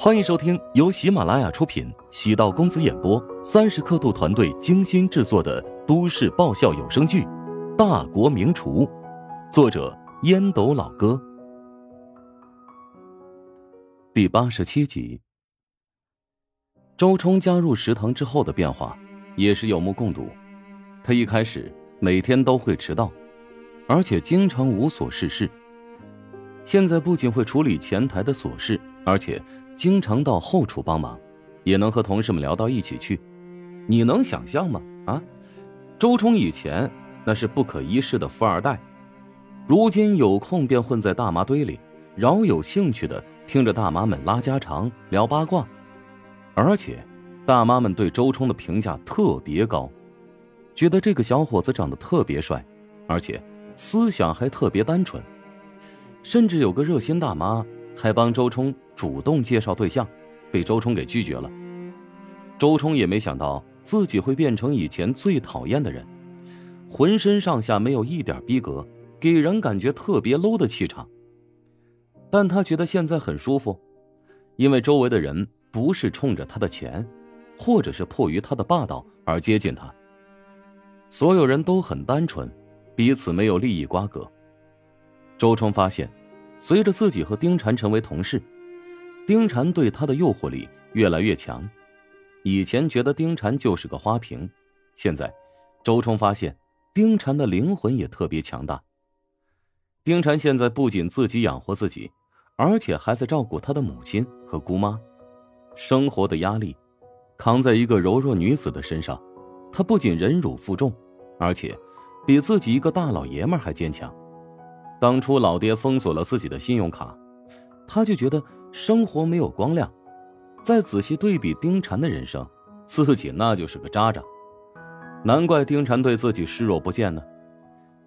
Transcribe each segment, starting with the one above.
欢迎收听由喜马拉雅出品、喜道公子演播、三十刻度团队精心制作的都市爆笑有声剧《大国名厨》，作者烟斗老哥，第八十七集。周冲加入食堂之后的变化也是有目共睹。他一开始每天都会迟到，而且经常无所事事。现在不仅会处理前台的琐事，而且经常到后厨帮忙，也能和同事们聊到一起去。你能想象吗？啊，周冲以前那是不可一世的富二代，如今有空便混在大妈堆里，饶有兴趣的听着大妈们拉家常、聊八卦，而且大妈们对周冲的评价特别高，觉得这个小伙子长得特别帅，而且思想还特别单纯。甚至有个热心大妈还帮周冲主动介绍对象，被周冲给拒绝了。周冲也没想到自己会变成以前最讨厌的人，浑身上下没有一点逼格，给人感觉特别 low 的气场。但他觉得现在很舒服，因为周围的人不是冲着他的钱，或者是迫于他的霸道而接近他。所有人都很单纯，彼此没有利益瓜葛。周冲发现。随着自己和丁禅成为同事，丁禅对他的诱惑力越来越强。以前觉得丁禅就是个花瓶，现在周冲发现丁禅的灵魂也特别强大。丁禅现在不仅自己养活自己，而且还在照顾他的母亲和姑妈，生活的压力扛在一个柔弱女子的身上，他不仅忍辱负重，而且比自己一个大老爷们还坚强。当初老爹封锁了自己的信用卡，他就觉得生活没有光亮。再仔细对比丁禅的人生，自己那就是个渣渣。难怪丁禅对自己视若不见呢。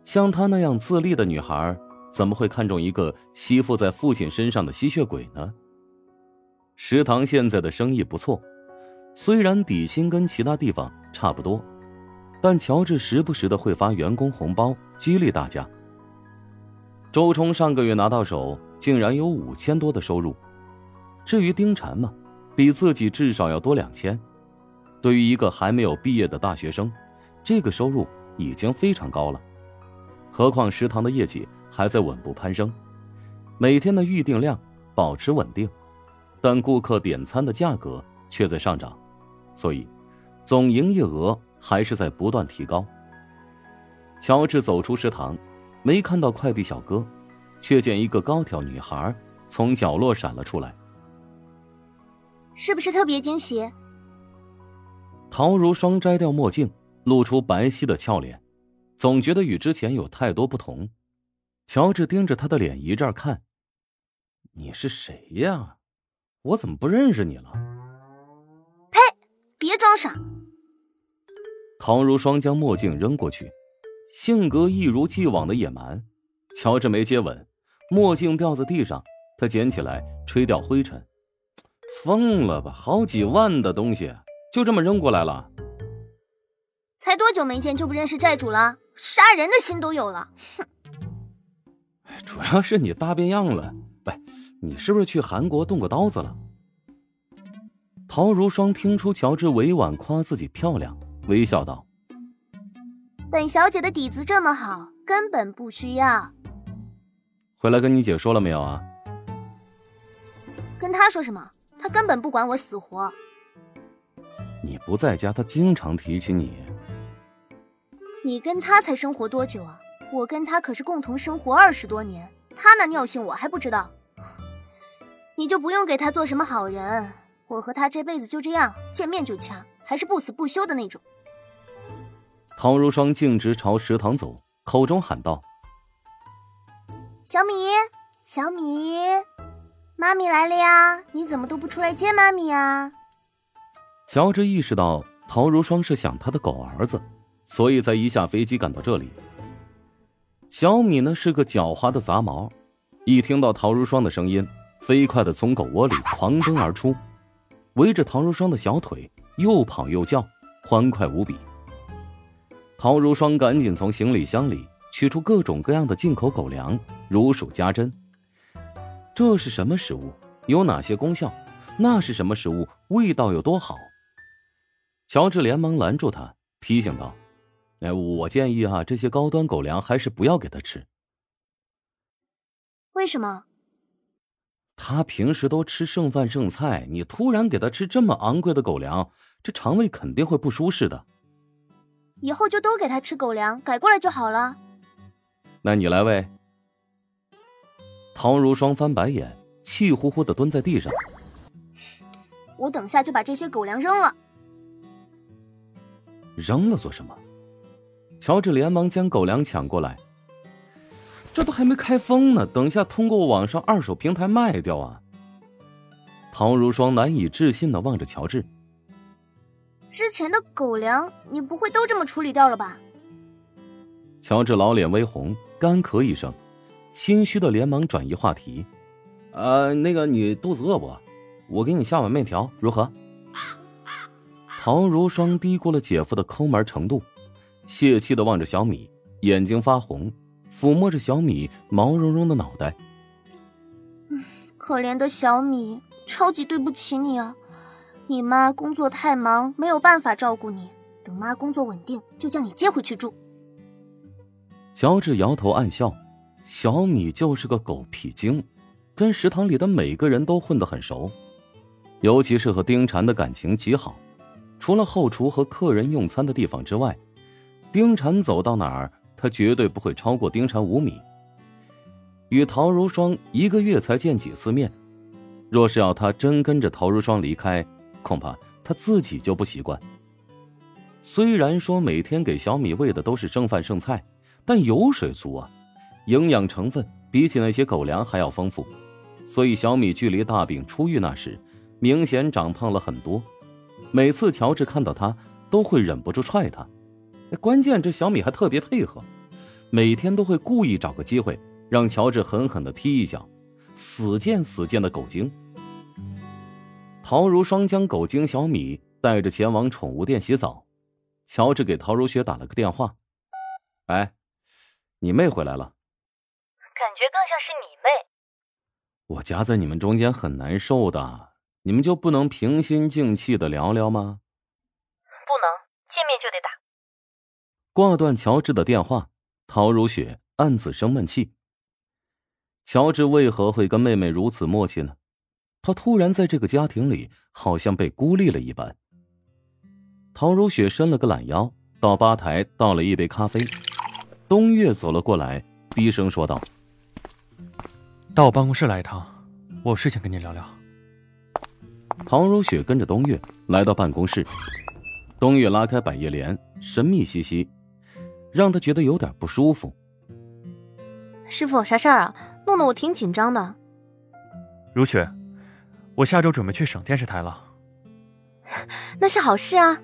像她那样自立的女孩，怎么会看中一个吸附在父亲身上的吸血鬼呢？食堂现在的生意不错，虽然底薪跟其他地方差不多，但乔治时不时的会发员工红包，激励大家。周冲上个月拿到手，竟然有五千多的收入。至于丁禅嘛，比自己至少要多两千。对于一个还没有毕业的大学生，这个收入已经非常高了。何况食堂的业绩还在稳步攀升，每天的预订量保持稳定，但顾客点餐的价格却在上涨，所以总营业额还是在不断提高。乔治走出食堂。没看到快递小哥，却见一个高挑女孩从角落闪了出来。是不是特别惊喜？陶如霜摘掉墨镜，露出白皙的俏脸，总觉得与之前有太多不同。乔治盯着她的脸一阵看，你是谁呀？我怎么不认识你了？呸！别装傻。陶如霜将墨镜扔过去。性格一如既往的野蛮，乔治没接吻，墨镜掉在地上，他捡起来吹掉灰尘。疯了吧？好几万的东西就这么扔过来了？才多久没见就不认识债主了？杀人的心都有了？哼！主要是你大变样了。喂，你是不是去韩国动过刀子了？陶如霜听出乔治委婉夸自己漂亮，微笑道。本小姐的底子这么好，根本不需要。回来跟你姐说了没有啊？跟她说什么？她根本不管我死活。你不在家，她经常提起你。你跟她才生活多久啊？我跟她可是共同生活二十多年，她那尿性我还不知道。你就不用给她做什么好人，我和她这辈子就这样，见面就掐，还是不死不休的那种。陶如霜径直朝食堂走，口中喊道：“小米，小米，妈咪来了呀！你怎么都不出来接妈咪呀？”乔治意识到陶如霜是想他的狗儿子，所以才一下飞机赶到这里。小米呢是个狡猾的杂毛，一听到陶如霜的声音，飞快的从狗窝里狂奔而出，围着陶如霜的小腿又跑又叫，欢快无比。陶如霜赶紧从行李箱里取出各种各样的进口狗粮，如数家珍。这是什么食物？有哪些功效？那是什么食物，味道有多好？乔治连忙拦住他，提醒道：“哎，我建议啊，这些高端狗粮还是不要给他吃。为什么？他平时都吃剩饭剩菜，你突然给他吃这么昂贵的狗粮，这肠胃肯定会不舒适的。以后就都给他吃狗粮，改过来就好了。那你来喂。”陶如霜翻白眼，气呼呼的蹲在地上。我等下就把这些狗粮扔了。扔了做什么？乔治连忙将狗粮抢过来。这都还没开封呢，等下通过网上二手平台卖掉啊！陶如霜难以置信的望着乔治。之前的狗粮你不会都这么处理掉了吧？乔治老脸微红，干咳一声，心虚的连忙转移话题。呃，那个你肚子饿不？我给你下碗面条，如何？陶如霜低估了姐夫的抠门程度，泄气的望着小米，眼睛发红，抚摸着小米毛茸茸的脑袋。嗯，可怜的小米，超级对不起你啊！你妈工作太忙，没有办法照顾你。等妈工作稳定，就将你接回去住。乔治摇头暗笑，小米就是个狗屁精，跟食堂里的每个人都混得很熟，尤其是和丁婵的感情极好。除了后厨和客人用餐的地方之外，丁婵走到哪儿，他绝对不会超过丁婵五米。与陶如霜一个月才见几次面，若是要他真跟着陶如霜离开，恐怕他自己就不习惯。虽然说每天给小米喂的都是剩饭剩菜，但油水足啊，营养成分比起那些狗粮还要丰富，所以小米距离大饼出狱那时，明显长胖了很多。每次乔治看到他，都会忍不住踹他。关键这小米还特别配合，每天都会故意找个机会让乔治狠狠的踢一脚。死贱死贱的狗精！陶如霜将狗精小米带着前往宠物店洗澡。乔治给陶如雪打了个电话：“哎，你妹回来了。”感觉更像是你妹。我夹在你们中间很难受的。你们就不能平心静气的聊聊吗？不能，见面就得打。挂断乔治的电话，陶如雪暗自生闷气。乔治为何会跟妹妹如此默契呢？他突然在这个家庭里好像被孤立了一般。陶如雪伸了个懒腰，到吧台倒了一杯咖啡。东岳走了过来，低声说道：“到我办公室来一趟，我有事情跟你聊聊。”陶如雪跟着东岳来到办公室，东岳拉开百叶帘，神秘兮兮，让他觉得有点不舒服。师傅，啥事儿啊？弄得我挺紧张的。如雪，我下周准备去省电视台了。那是好事啊。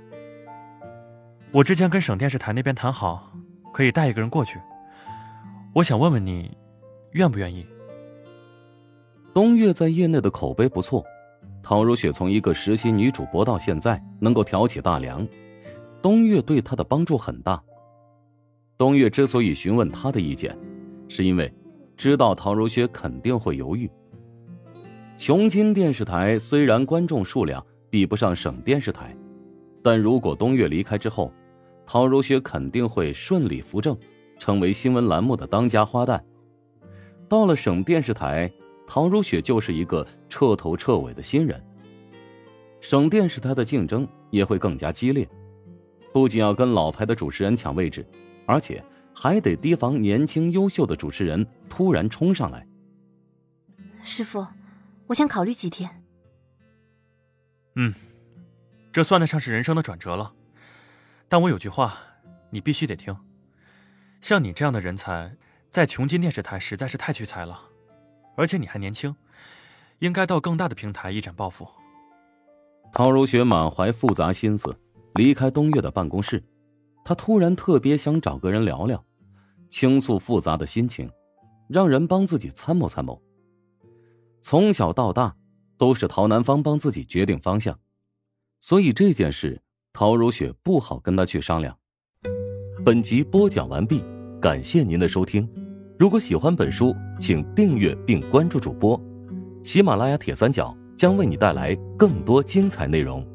我之前跟省电视台那边谈好，可以带一个人过去。我想问问你，愿不愿意？东岳在业内的口碑不错。陶如雪从一个实习女主播到现在能够挑起大梁，东岳对她的帮助很大。东岳之所以询问她的意见，是因为知道陶如雪肯定会犹豫。琼金电视台虽然观众数量比不上省电视台，但如果东岳离开之后，陶如雪肯定会顺理扶正，成为新闻栏目的当家花旦。到了省电视台。陶如雪就是一个彻头彻尾的新人。省电视台的竞争也会更加激烈，不仅要跟老牌的主持人抢位置，而且还得提防年轻优秀的主持人突然冲上来。师傅，我想考虑几天。嗯，这算得上是人生的转折了。但我有句话，你必须得听：像你这样的人才，在琼金电视台实在是太屈才了。而且你还年轻，应该到更大的平台一展抱负。陶如雪满怀复杂心思，离开东岳的办公室。她突然特别想找个人聊聊，倾诉复杂的心情，让人帮自己参谋参谋。从小到大，都是陶南方帮自己决定方向，所以这件事陶如雪不好跟他去商量。本集播讲完毕，感谢您的收听。如果喜欢本书，请订阅并关注主播。喜马拉雅铁三角将为你带来更多精彩内容。